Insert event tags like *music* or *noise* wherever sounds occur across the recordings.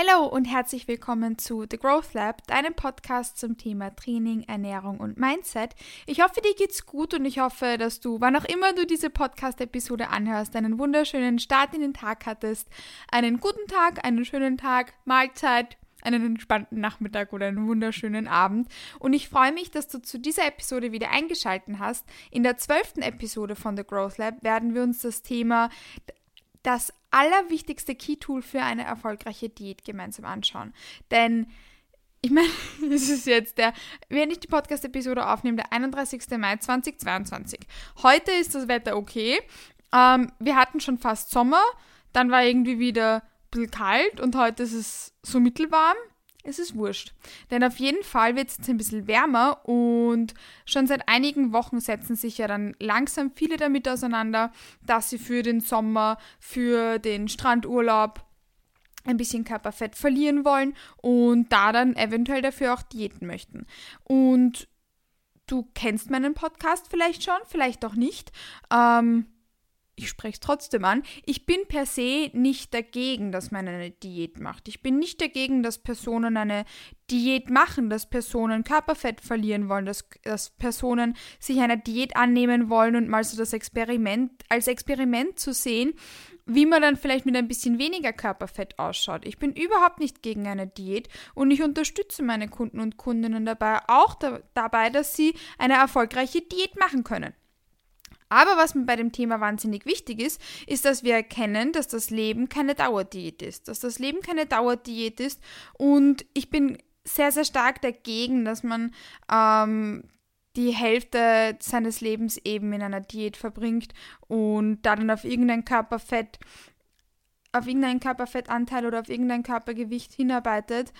Hallo und herzlich willkommen zu The Growth Lab, deinem Podcast zum Thema Training, Ernährung und Mindset. Ich hoffe, dir geht's gut und ich hoffe, dass du, wann auch immer du diese Podcast-Episode anhörst, einen wunderschönen Start in den Tag hattest, einen guten Tag, einen schönen Tag, Mahlzeit, einen entspannten Nachmittag oder einen wunderschönen Abend. Und ich freue mich, dass du zu dieser Episode wieder eingeschaltet hast. In der zwölften Episode von The Growth Lab werden wir uns das Thema das allerwichtigste Key-Tool für eine erfolgreiche Diät gemeinsam anschauen. Denn ich meine, *laughs* es ist jetzt der, wenn ich die Podcast-Episode aufnehme, der 31. Mai 2022. Heute ist das Wetter okay. Ähm, wir hatten schon fast Sommer, dann war irgendwie wieder ein bisschen kalt und heute ist es so mittelwarm es ist wurscht. Denn auf jeden Fall wird es jetzt ein bisschen wärmer und schon seit einigen Wochen setzen sich ja dann langsam viele damit auseinander, dass sie für den Sommer, für den Strandurlaub ein bisschen Körperfett verlieren wollen und da dann eventuell dafür auch diäten möchten. Und du kennst meinen Podcast vielleicht schon, vielleicht auch nicht. Ähm, ich spreche es trotzdem an, ich bin per se nicht dagegen, dass man eine Diät macht. Ich bin nicht dagegen, dass Personen eine Diät machen, dass Personen Körperfett verlieren wollen, dass, dass Personen sich einer Diät annehmen wollen und mal so das Experiment als Experiment zu sehen, wie man dann vielleicht mit ein bisschen weniger Körperfett ausschaut. Ich bin überhaupt nicht gegen eine Diät und ich unterstütze meine Kunden und Kundinnen dabei auch da, dabei, dass sie eine erfolgreiche Diät machen können. Aber was mir bei dem Thema wahnsinnig wichtig ist, ist, dass wir erkennen, dass das Leben keine Dauerdiät ist. Dass das Leben keine Dauerdiät ist. Und ich bin sehr, sehr stark dagegen, dass man ähm, die Hälfte seines Lebens eben in einer Diät verbringt und da dann auf irgendein Körperfett, auf irgendeinen Körperfettanteil oder auf irgendein Körpergewicht hinarbeitet,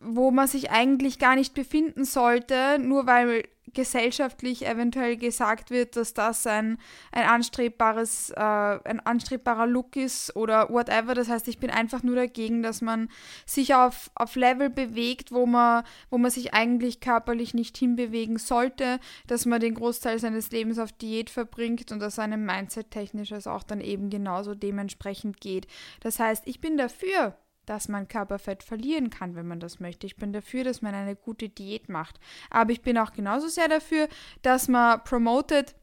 wo man sich eigentlich gar nicht befinden sollte, nur weil gesellschaftlich eventuell gesagt wird, dass das ein, ein anstrebbares, äh, ein anstrebbarer Look ist oder whatever. Das heißt, ich bin einfach nur dagegen, dass man sich auf, auf Level bewegt, wo man, wo man sich eigentlich körperlich nicht hinbewegen sollte, dass man den Großteil seines Lebens auf Diät verbringt und dass einem Mindset technisch auch dann eben genauso dementsprechend geht. Das heißt, ich bin dafür, dass man Körperfett verlieren kann, wenn man das möchte. Ich bin dafür, dass man eine gute Diät macht. Aber ich bin auch genauso sehr dafür, dass man promotet,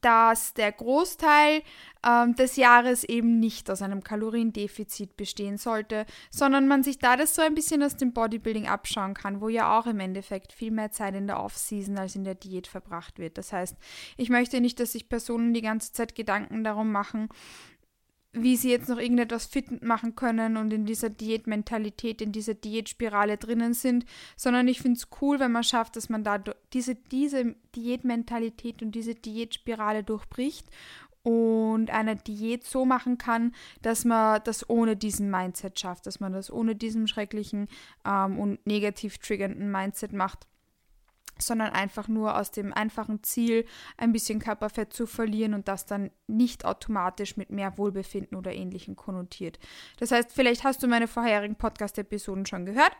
dass der Großteil ähm, des Jahres eben nicht aus einem Kaloriendefizit bestehen sollte, sondern man sich da das so ein bisschen aus dem Bodybuilding abschauen kann, wo ja auch im Endeffekt viel mehr Zeit in der Off-Season als in der Diät verbracht wird. Das heißt, ich möchte nicht, dass sich Personen die ganze Zeit Gedanken darum machen, wie sie jetzt noch irgendetwas fit machen können und in dieser Diätmentalität, in dieser Diätspirale drinnen sind, sondern ich finde es cool, wenn man schafft, dass man da diese, diese Diätmentalität und diese Diätspirale durchbricht und eine Diät so machen kann, dass man das ohne diesen Mindset schafft, dass man das ohne diesen schrecklichen ähm, und negativ triggernden Mindset macht sondern einfach nur aus dem einfachen Ziel, ein bisschen Körperfett zu verlieren und das dann nicht automatisch mit mehr Wohlbefinden oder ähnlichem konnotiert. Das heißt, vielleicht hast du meine vorherigen Podcast-Episoden schon gehört.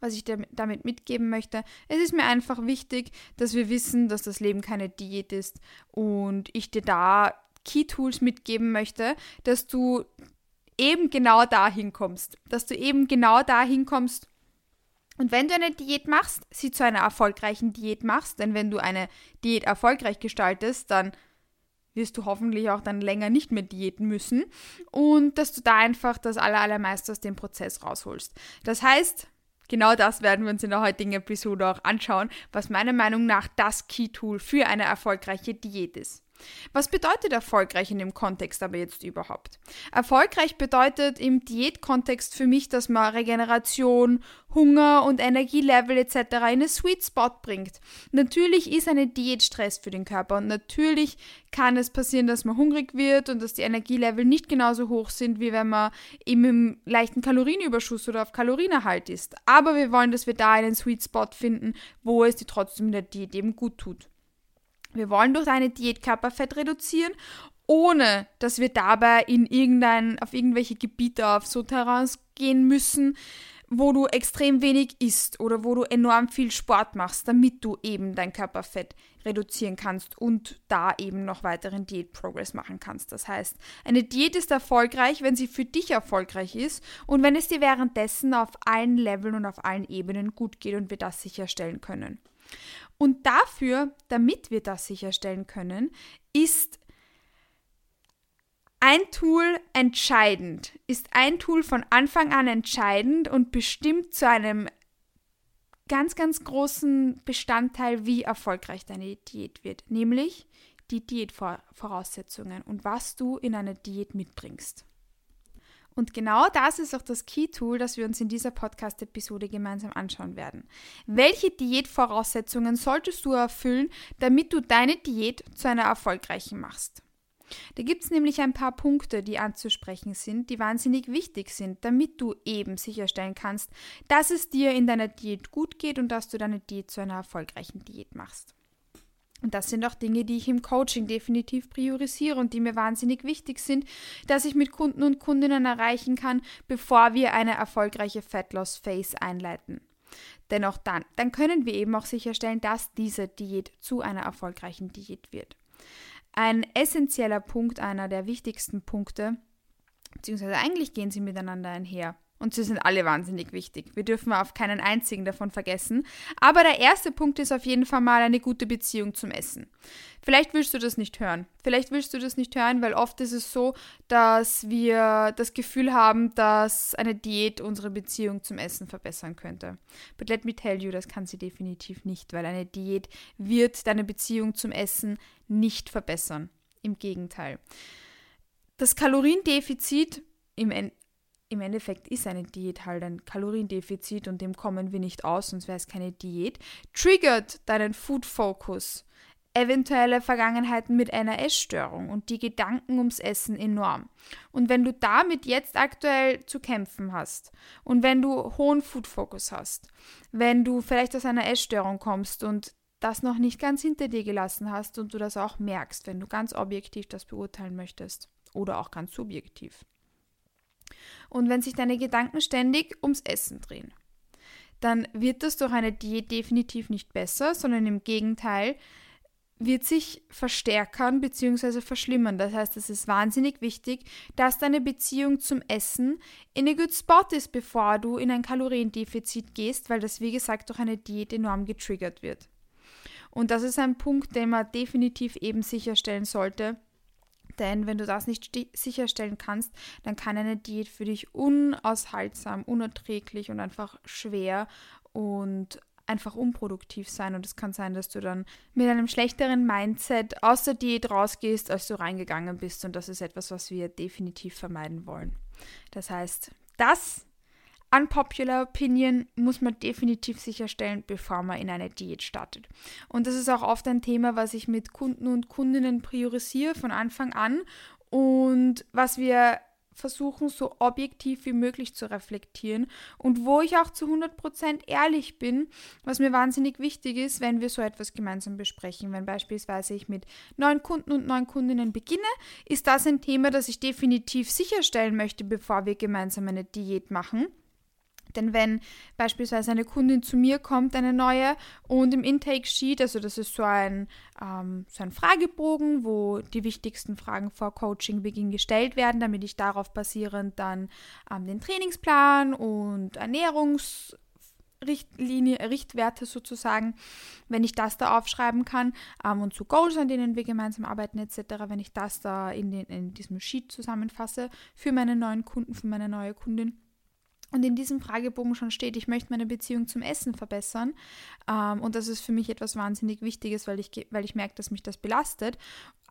Was ich dir damit mitgeben möchte, es ist mir einfach wichtig, dass wir wissen, dass das Leben keine Diät ist und ich dir da Key-Tools mitgeben möchte, dass du eben genau dahin kommst, dass du eben genau dahin kommst, und wenn du eine Diät machst, sie zu einer erfolgreichen Diät machst, denn wenn du eine Diät erfolgreich gestaltest, dann wirst du hoffentlich auch dann länger nicht mehr diäten müssen und dass du da einfach das allermeiste aus dem Prozess rausholst. Das heißt, genau das werden wir uns in der heutigen Episode auch anschauen, was meiner Meinung nach das Key-Tool für eine erfolgreiche Diät ist. Was bedeutet erfolgreich in dem Kontext aber jetzt überhaupt? Erfolgreich bedeutet im Diätkontext für mich, dass man Regeneration, Hunger und Energielevel etc. in eine Sweet Spot bringt. Natürlich ist eine Diät Stress für den Körper und natürlich kann es passieren, dass man hungrig wird und dass die Energielevel nicht genauso hoch sind, wie wenn man eben im leichten Kalorienüberschuss oder auf Kalorienerhalt ist. Aber wir wollen, dass wir da einen Sweet Spot finden, wo es dir trotzdem in der Diät eben gut tut. Wir wollen durch eine Diät Körperfett reduzieren, ohne dass wir dabei in irgendein, auf irgendwelche Gebiete, auf so Terrains gehen müssen, wo du extrem wenig isst oder wo du enorm viel Sport machst, damit du eben dein Körperfett reduzieren kannst und da eben noch weiteren Diät-Progress machen kannst. Das heißt, eine Diät ist erfolgreich, wenn sie für dich erfolgreich ist und wenn es dir währenddessen auf allen Leveln und auf allen Ebenen gut geht und wir das sicherstellen können. Und dafür, damit wir das sicherstellen können, ist ein Tool entscheidend, ist ein Tool von Anfang an entscheidend und bestimmt zu einem ganz, ganz großen Bestandteil, wie erfolgreich deine Diät wird, nämlich die Diätvoraussetzungen und was du in einer Diät mitbringst. Und genau das ist auch das Key-Tool, das wir uns in dieser Podcast-Episode gemeinsam anschauen werden. Welche Diätvoraussetzungen solltest du erfüllen, damit du deine Diät zu einer erfolgreichen machst? Da gibt es nämlich ein paar Punkte, die anzusprechen sind, die wahnsinnig wichtig sind, damit du eben sicherstellen kannst, dass es dir in deiner Diät gut geht und dass du deine Diät zu einer erfolgreichen Diät machst. Und das sind auch Dinge, die ich im Coaching definitiv priorisiere und die mir wahnsinnig wichtig sind, dass ich mit Kunden und Kundinnen erreichen kann, bevor wir eine erfolgreiche Fat Loss Phase einleiten. Denn auch dann, dann können wir eben auch sicherstellen, dass diese Diät zu einer erfolgreichen Diät wird ein essentieller Punkt, einer der wichtigsten Punkte, beziehungsweise eigentlich gehen sie miteinander einher. Und sie sind alle wahnsinnig wichtig. Wir dürfen auf keinen einzigen davon vergessen. Aber der erste Punkt ist auf jeden Fall mal eine gute Beziehung zum Essen. Vielleicht willst du das nicht hören. Vielleicht willst du das nicht hören, weil oft ist es so, dass wir das Gefühl haben, dass eine Diät unsere Beziehung zum Essen verbessern könnte. But let me tell you, das kann sie definitiv nicht, weil eine Diät wird deine Beziehung zum Essen nicht verbessern. Im Gegenteil. Das Kaloriendefizit im im Endeffekt ist eine Diät halt ein Kaloriendefizit und dem kommen wir nicht aus, sonst wäre es keine Diät, triggert deinen Food Focus, eventuelle Vergangenheiten mit einer Essstörung und die Gedanken ums Essen enorm. Und wenn du damit jetzt aktuell zu kämpfen hast und wenn du hohen Food Focus hast, wenn du vielleicht aus einer Essstörung kommst und das noch nicht ganz hinter dir gelassen hast und du das auch merkst, wenn du ganz objektiv das beurteilen möchtest oder auch ganz subjektiv und wenn sich deine Gedanken ständig ums Essen drehen, dann wird das durch eine Diät definitiv nicht besser, sondern im Gegenteil wird sich verstärkern bzw. verschlimmern. Das heißt, es ist wahnsinnig wichtig, dass deine Beziehung zum Essen in a good spot ist, bevor du in ein Kaloriendefizit gehst, weil das, wie gesagt, durch eine Diät enorm getriggert wird. Und das ist ein Punkt, den man definitiv eben sicherstellen sollte, denn wenn du das nicht sicherstellen kannst, dann kann eine Diät für dich unaushaltsam, unerträglich und einfach schwer und einfach unproduktiv sein. Und es kann sein, dass du dann mit einem schlechteren Mindset aus der Diät rausgehst, als du reingegangen bist. Und das ist etwas, was wir definitiv vermeiden wollen. Das heißt, das Unpopular Opinion muss man definitiv sicherstellen, bevor man in eine Diät startet. Und das ist auch oft ein Thema, was ich mit Kunden und Kundinnen priorisiere von Anfang an und was wir versuchen, so objektiv wie möglich zu reflektieren und wo ich auch zu 100% ehrlich bin, was mir wahnsinnig wichtig ist, wenn wir so etwas gemeinsam besprechen. Wenn beispielsweise ich mit neuen Kunden und neuen Kundinnen beginne, ist das ein Thema, das ich definitiv sicherstellen möchte, bevor wir gemeinsam eine Diät machen. Denn wenn beispielsweise eine Kundin zu mir kommt, eine neue, und im Intake-Sheet, also das ist so ein, ähm, so ein Fragebogen, wo die wichtigsten Fragen vor Coaching-Beginn gestellt werden, damit ich darauf basierend dann ähm, den Trainingsplan und Ernährungs- Richtlinie, Richtwerte sozusagen, wenn ich das da aufschreiben kann ähm, und zu Goals, an denen wir gemeinsam arbeiten etc., wenn ich das da in, den, in diesem Sheet zusammenfasse für meine neuen Kunden, für meine neue Kundin, und in diesem Fragebogen schon steht, ich möchte meine Beziehung zum Essen verbessern. Ähm, und das ist für mich etwas wahnsinnig Wichtiges, weil ich, weil ich merke, dass mich das belastet.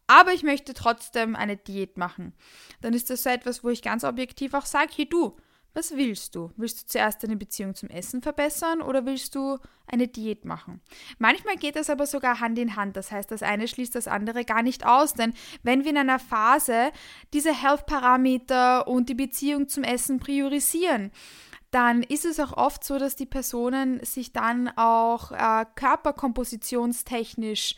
Aber ich möchte trotzdem eine Diät machen. Dann ist das so etwas, wo ich ganz objektiv auch sage, hey du, was willst du? Willst du zuerst deine Beziehung zum Essen verbessern oder willst du eine Diät machen? Manchmal geht das aber sogar Hand in Hand. Das heißt, das eine schließt das andere gar nicht aus. Denn wenn wir in einer Phase diese Health-Parameter und die Beziehung zum Essen priorisieren, dann ist es auch oft so, dass die Personen sich dann auch äh, körperkompositionstechnisch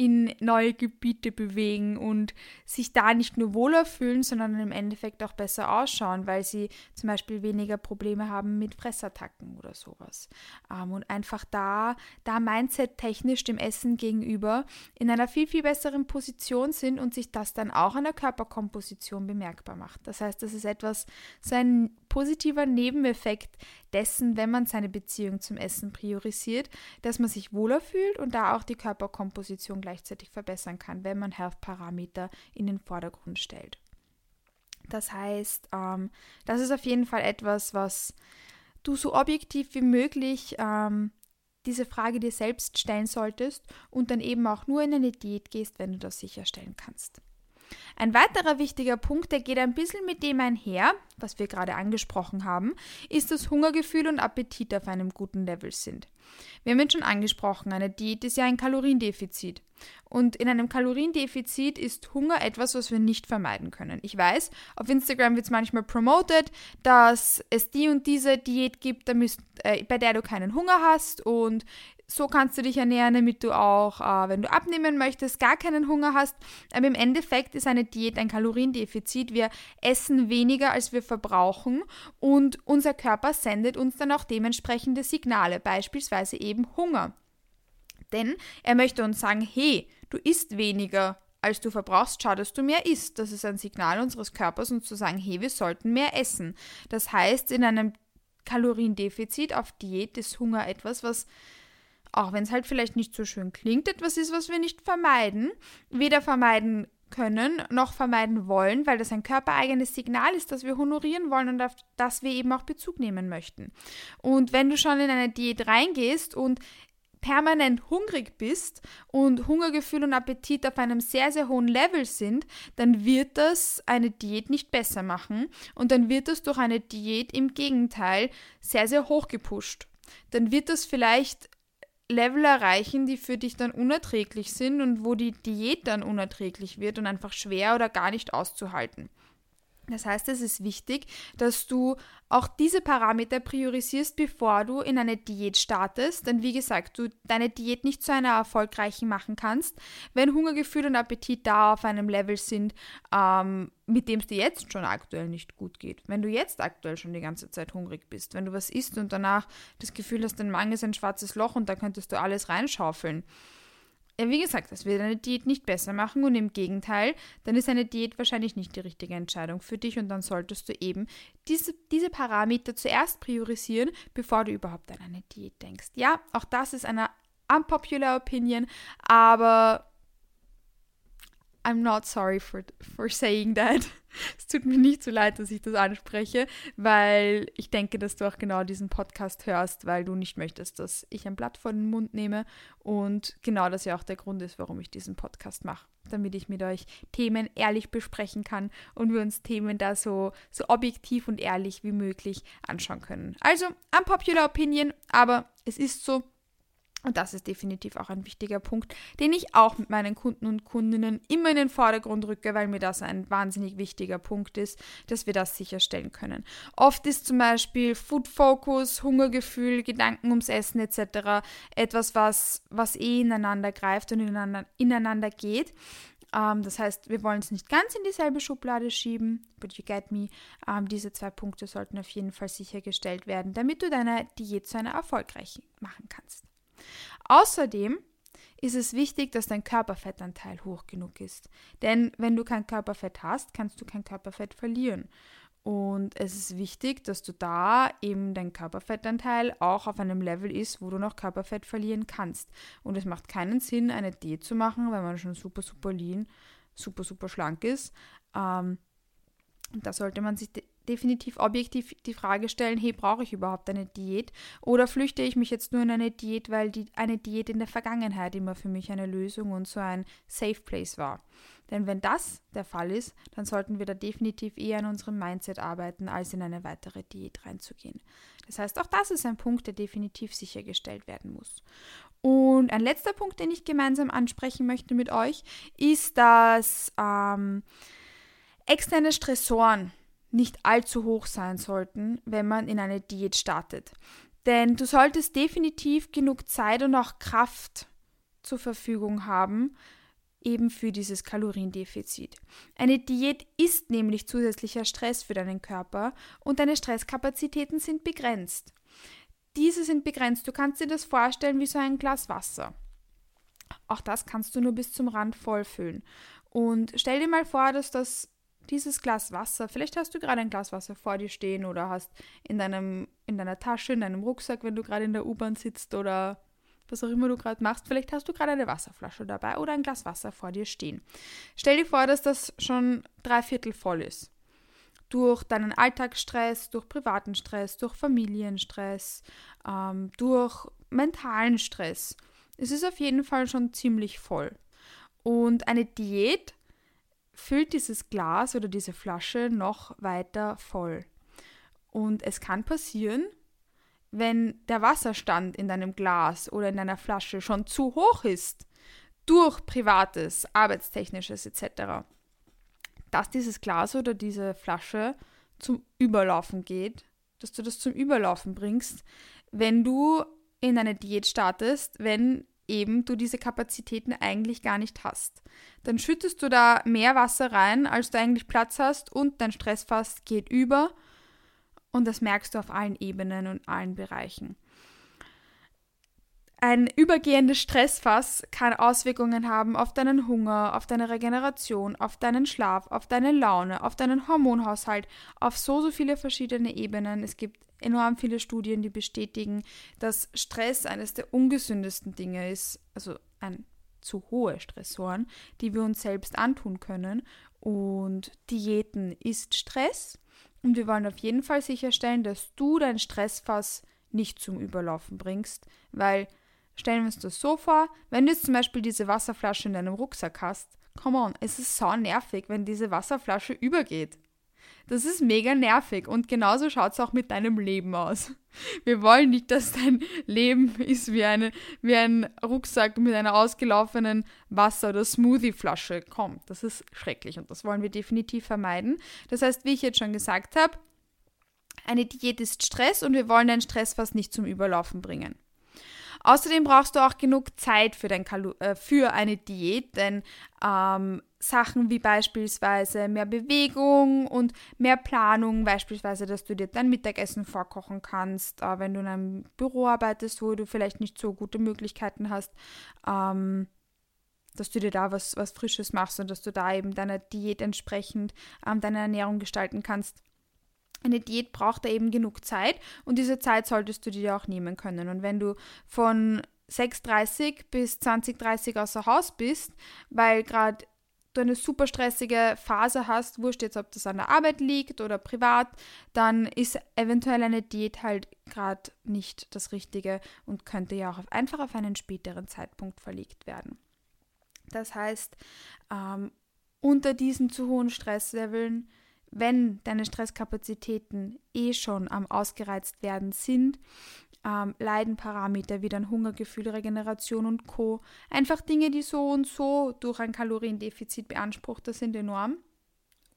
in neue Gebiete bewegen und sich da nicht nur wohler fühlen, sondern im Endeffekt auch besser ausschauen, weil sie zum Beispiel weniger Probleme haben mit Fressattacken oder sowas. Ähm, und einfach da, da Mindset-technisch dem Essen gegenüber in einer viel, viel besseren Position sind und sich das dann auch an der Körperkomposition bemerkbar macht. Das heißt, das ist etwas, so ein positiver Nebeneffekt dessen, wenn man seine Beziehung zum Essen priorisiert, dass man sich wohler fühlt und da auch die Körperkomposition gleichzeitig verbessern kann, wenn man Health-Parameter in den Vordergrund stellt. Das heißt, ähm, das ist auf jeden Fall etwas, was du so objektiv wie möglich ähm, diese Frage dir selbst stellen solltest und dann eben auch nur in eine Diät gehst, wenn du das sicherstellen kannst. Ein weiterer wichtiger Punkt, der geht ein bisschen mit dem einher, was wir gerade angesprochen haben, ist, dass Hungergefühl und Appetit auf einem guten Level sind. Wir haben jetzt schon angesprochen, eine Diät ist ja ein Kaloriendefizit. Und in einem Kaloriendefizit ist Hunger etwas, was wir nicht vermeiden können. Ich weiß, auf Instagram wird es manchmal promoted, dass es die und diese Diät gibt, äh, bei der du keinen Hunger hast und so kannst du dich ernähren, damit du auch, äh, wenn du abnehmen möchtest, gar keinen Hunger hast. Aber im Endeffekt ist eine Diät ein Kaloriendefizit. Wir essen weniger, als wir verbrauchen und unser Körper sendet uns dann auch dementsprechende Signale, beispielsweise eben Hunger. Denn er möchte uns sagen, hey, du isst weniger, als du verbrauchst, schau, dass du mehr isst. Das ist ein Signal unseres Körpers, uns zu sagen, hey, wir sollten mehr essen. Das heißt, in einem Kaloriendefizit auf Diät ist Hunger etwas, was auch wenn es halt vielleicht nicht so schön klingt, etwas ist, was wir nicht vermeiden, weder vermeiden können noch vermeiden wollen, weil das ein körpereigenes Signal ist, das wir honorieren wollen und auf das wir eben auch Bezug nehmen möchten. Und wenn du schon in eine Diät reingehst und permanent hungrig bist und Hungergefühl und Appetit auf einem sehr, sehr hohen Level sind, dann wird das eine Diät nicht besser machen und dann wird das durch eine Diät im Gegenteil sehr, sehr hoch gepusht. Dann wird das vielleicht Level erreichen, die für dich dann unerträglich sind und wo die Diät dann unerträglich wird und einfach schwer oder gar nicht auszuhalten. Das heißt, es ist wichtig, dass du auch diese Parameter priorisierst, bevor du in eine Diät startest. Denn wie gesagt, du deine Diät nicht zu einer erfolgreichen machen kannst, wenn Hungergefühl und Appetit da auf einem Level sind, ähm, mit dem es dir jetzt schon aktuell nicht gut geht. Wenn du jetzt aktuell schon die ganze Zeit hungrig bist, wenn du was isst und danach das Gefühl hast, dein Magen ist ein schwarzes Loch und da könntest du alles reinschaufeln ja, wie gesagt, das wird eine Diät nicht besser machen und im Gegenteil, dann ist eine Diät wahrscheinlich nicht die richtige Entscheidung für dich und dann solltest du eben diese, diese Parameter zuerst priorisieren, bevor du überhaupt an eine Diät denkst. Ja, auch das ist eine unpopular Opinion, aber I'm not sorry for, for saying that. *laughs* Es tut mir nicht so leid, dass ich das anspreche, weil ich denke, dass du auch genau diesen Podcast hörst, weil du nicht möchtest, dass ich ein Blatt vor den Mund nehme. Und genau das ja auch der Grund ist, warum ich diesen Podcast mache. Damit ich mit euch Themen ehrlich besprechen kann und wir uns Themen da so, so objektiv und ehrlich wie möglich anschauen können. Also, unpopular opinion, aber es ist so, und das ist definitiv auch ein wichtiger Punkt, den ich auch mit meinen Kunden und Kundinnen immer in den Vordergrund rücke, weil mir das ein wahnsinnig wichtiger Punkt ist, dass wir das sicherstellen können. Oft ist zum Beispiel Food Focus, Hungergefühl, Gedanken ums Essen etc. etwas, was, was eh ineinander greift und ineinander, ineinander geht. Ähm, das heißt, wir wollen es nicht ganz in dieselbe Schublade schieben, but you get me. Ähm, diese zwei Punkte sollten auf jeden Fall sichergestellt werden, damit du deine Diät zu einer erfolgreichen machen kannst. Außerdem ist es wichtig, dass dein Körperfettanteil hoch genug ist. Denn wenn du kein Körperfett hast, kannst du kein Körperfett verlieren. Und es ist wichtig, dass du da eben dein Körperfettanteil auch auf einem Level ist, wo du noch Körperfett verlieren kannst. Und es macht keinen Sinn, eine Diät zu machen, wenn man schon super, super lean, super, super schlank ist. Ähm, da sollte man sich definitiv objektiv die Frage stellen, hey, brauche ich überhaupt eine Diät? Oder flüchte ich mich jetzt nur in eine Diät, weil die, eine Diät in der Vergangenheit immer für mich eine Lösung und so ein Safe Place war? Denn wenn das der Fall ist, dann sollten wir da definitiv eher an unserem Mindset arbeiten, als in eine weitere Diät reinzugehen. Das heißt, auch das ist ein Punkt, der definitiv sichergestellt werden muss. Und ein letzter Punkt, den ich gemeinsam ansprechen möchte mit euch, ist, dass ähm, externe Stressoren nicht allzu hoch sein sollten, wenn man in eine Diät startet. Denn du solltest definitiv genug Zeit und auch Kraft zur Verfügung haben, eben für dieses Kaloriendefizit. Eine Diät ist nämlich zusätzlicher Stress für deinen Körper und deine Stresskapazitäten sind begrenzt. Diese sind begrenzt. Du kannst dir das vorstellen wie so ein Glas Wasser. Auch das kannst du nur bis zum Rand vollfüllen. Und stell dir mal vor, dass das dieses Glas Wasser, vielleicht hast du gerade ein Glas Wasser vor dir stehen oder hast in deinem in deiner Tasche, in deinem Rucksack, wenn du gerade in der U-Bahn sitzt oder was auch immer du gerade machst, vielleicht hast du gerade eine Wasserflasche dabei oder ein Glas Wasser vor dir stehen. Stell dir vor, dass das schon drei Viertel voll ist. Durch deinen Alltagsstress, durch privaten Stress, durch Familienstress, ähm, durch mentalen Stress. Es ist auf jeden Fall schon ziemlich voll. Und eine Diät füllt dieses Glas oder diese Flasche noch weiter voll. Und es kann passieren, wenn der Wasserstand in deinem Glas oder in deiner Flasche schon zu hoch ist, durch privates, arbeitstechnisches etc., dass dieses Glas oder diese Flasche zum Überlaufen geht, dass du das zum Überlaufen bringst, wenn du in eine Diät startest, wenn eben du diese Kapazitäten eigentlich gar nicht hast. Dann schüttest du da mehr Wasser rein, als du eigentlich Platz hast und dein Stressfass geht über und das merkst du auf allen Ebenen und allen Bereichen. Ein übergehendes Stressfass kann Auswirkungen haben auf deinen Hunger, auf deine Regeneration, auf deinen Schlaf, auf deine Laune, auf deinen Hormonhaushalt, auf so, so viele verschiedene Ebenen. Es gibt enorm viele Studien, die bestätigen, dass Stress eines der ungesündesten Dinge ist, also ein zu hohe Stressoren, die wir uns selbst antun können. Und Diäten ist Stress. Und wir wollen auf jeden Fall sicherstellen, dass du dein Stressfass nicht zum Überlaufen bringst, weil stellen wir uns das so vor, wenn du jetzt zum Beispiel diese Wasserflasche in deinem Rucksack hast, come on, es ist so nervig, wenn diese Wasserflasche übergeht. Das ist mega nervig und genauso schaut es auch mit deinem Leben aus. Wir wollen nicht, dass dein Leben ist wie, eine, wie ein Rucksack mit einer ausgelaufenen Wasser- oder Smoothie-Flasche kommt. Das ist schrecklich und das wollen wir definitiv vermeiden. Das heißt, wie ich jetzt schon gesagt habe, eine Diät ist Stress und wir wollen den Stress fast nicht zum Überlaufen bringen. Außerdem brauchst du auch genug Zeit für, dein Kalu äh, für eine Diät, denn ähm, Sachen wie beispielsweise mehr Bewegung und mehr Planung, beispielsweise, dass du dir dein Mittagessen vorkochen kannst, äh, wenn du in einem Büro arbeitest, wo du vielleicht nicht so gute Möglichkeiten hast, ähm, dass du dir da was, was Frisches machst und dass du da eben deiner Diät entsprechend ähm, deine Ernährung gestalten kannst. Eine Diät braucht da eben genug Zeit und diese Zeit solltest du dir auch nehmen können. Und wenn du von 6.30 bis 20.30 außer Haus bist, weil gerade du eine super stressige Phase hast, wurscht jetzt, ob das an der Arbeit liegt oder privat, dann ist eventuell eine Diät halt gerade nicht das Richtige und könnte ja auch einfach auf einen späteren Zeitpunkt verlegt werden. Das heißt, ähm, unter diesen zu hohen Stressleveln, wenn deine Stresskapazitäten eh schon am ausgereizt werden sind, ähm, Leidenparameter wie dann Hungergefühl, Regeneration und Co. Einfach Dinge, die so und so durch ein Kaloriendefizit beansprucht, das sind enorm.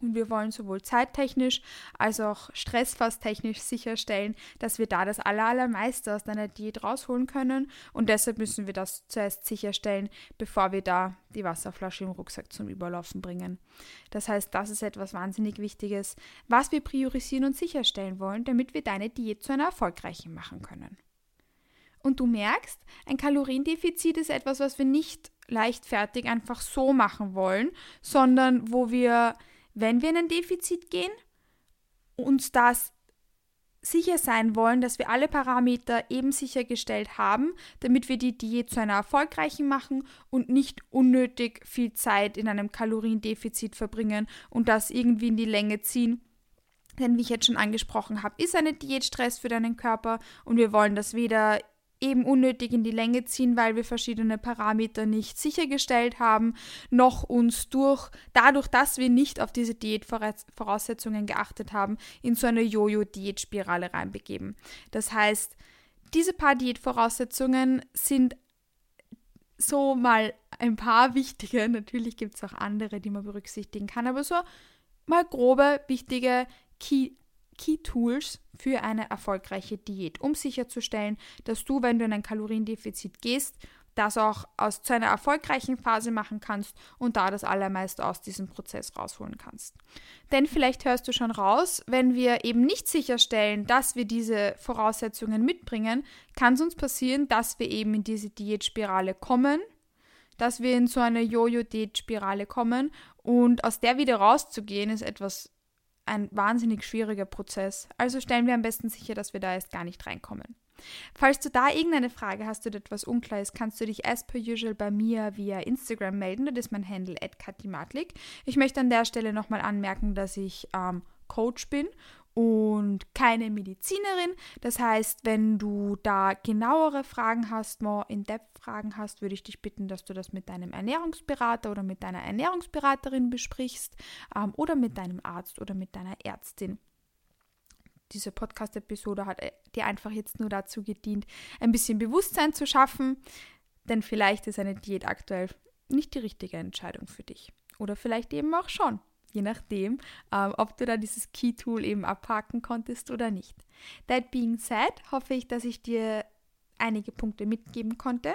Und wir wollen sowohl zeittechnisch als auch stressfasstechnisch sicherstellen, dass wir da das Allermeiste aus deiner Diät rausholen können. Und deshalb müssen wir das zuerst sicherstellen, bevor wir da die Wasserflasche im Rucksack zum Überlaufen bringen. Das heißt, das ist etwas wahnsinnig Wichtiges, was wir priorisieren und sicherstellen wollen, damit wir deine Diät zu einer erfolgreichen machen können. Und du merkst, ein Kaloriendefizit ist etwas, was wir nicht leichtfertig einfach so machen wollen, sondern wo wir wenn wir in ein Defizit gehen, uns das sicher sein wollen, dass wir alle Parameter eben sichergestellt haben, damit wir die Diät zu einer erfolgreichen machen und nicht unnötig viel Zeit in einem Kaloriendefizit verbringen und das irgendwie in die Länge ziehen. Denn wie ich jetzt schon angesprochen habe, ist eine Diät Stress für deinen Körper und wir wollen das weder eben unnötig in die Länge ziehen, weil wir verschiedene Parameter nicht sichergestellt haben, noch uns durch, dadurch, dass wir nicht auf diese Diätvoraussetzungen geachtet haben, in so eine Jojo-Diätspirale reinbegeben. Das heißt, diese paar Diätvoraussetzungen sind so mal ein paar wichtige, natürlich gibt es auch andere, die man berücksichtigen kann, aber so mal grobe, wichtige Key Key Tools für eine erfolgreiche Diät, um sicherzustellen, dass du, wenn du in ein Kaloriendefizit gehst, das auch aus zu einer erfolgreichen Phase machen kannst und da das Allermeiste aus diesem Prozess rausholen kannst. Denn vielleicht hörst du schon raus, wenn wir eben nicht sicherstellen, dass wir diese Voraussetzungen mitbringen, kann es uns passieren, dass wir eben in diese Diätspirale kommen, dass wir in so eine Jojo-Diätspirale kommen und aus der wieder rauszugehen ist etwas ein wahnsinnig schwieriger Prozess. Also stellen wir am besten sicher, dass wir da erst gar nicht reinkommen. Falls du da irgendeine Frage hast oder etwas unklar ist, kannst du dich as per usual bei mir via Instagram melden. Das ist mein Handle @katimatlik. Ich möchte an der Stelle nochmal anmerken, dass ich ähm, Coach bin und keine Medizinerin. Das heißt, wenn du da genauere Fragen hast, more in-depth-Fragen hast, würde ich dich bitten, dass du das mit deinem Ernährungsberater oder mit deiner Ernährungsberaterin besprichst ähm, oder mit deinem Arzt oder mit deiner Ärztin. Diese Podcast-Episode hat äh, dir einfach jetzt nur dazu gedient, ein bisschen Bewusstsein zu schaffen, denn vielleicht ist eine Diät aktuell nicht die richtige Entscheidung für dich. Oder vielleicht eben auch schon je nachdem, ähm, ob du da dieses Key-Tool eben abhaken konntest oder nicht. That being said, hoffe ich, dass ich dir einige Punkte mitgeben konnte,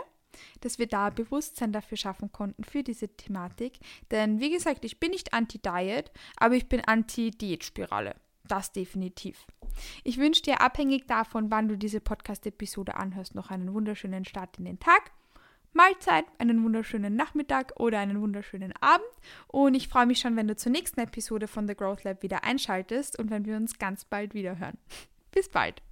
dass wir da Bewusstsein dafür schaffen konnten für diese Thematik. Denn wie gesagt, ich bin nicht anti-Diet, aber ich bin anti-Diätspirale. Das definitiv. Ich wünsche dir abhängig davon, wann du diese Podcast-Episode anhörst, noch einen wunderschönen Start in den Tag. Mahlzeit, einen wunderschönen Nachmittag oder einen wunderschönen Abend. Und ich freue mich schon, wenn du zur nächsten Episode von The Growth Lab wieder einschaltest und wenn wir uns ganz bald wieder hören. *laughs* Bis bald.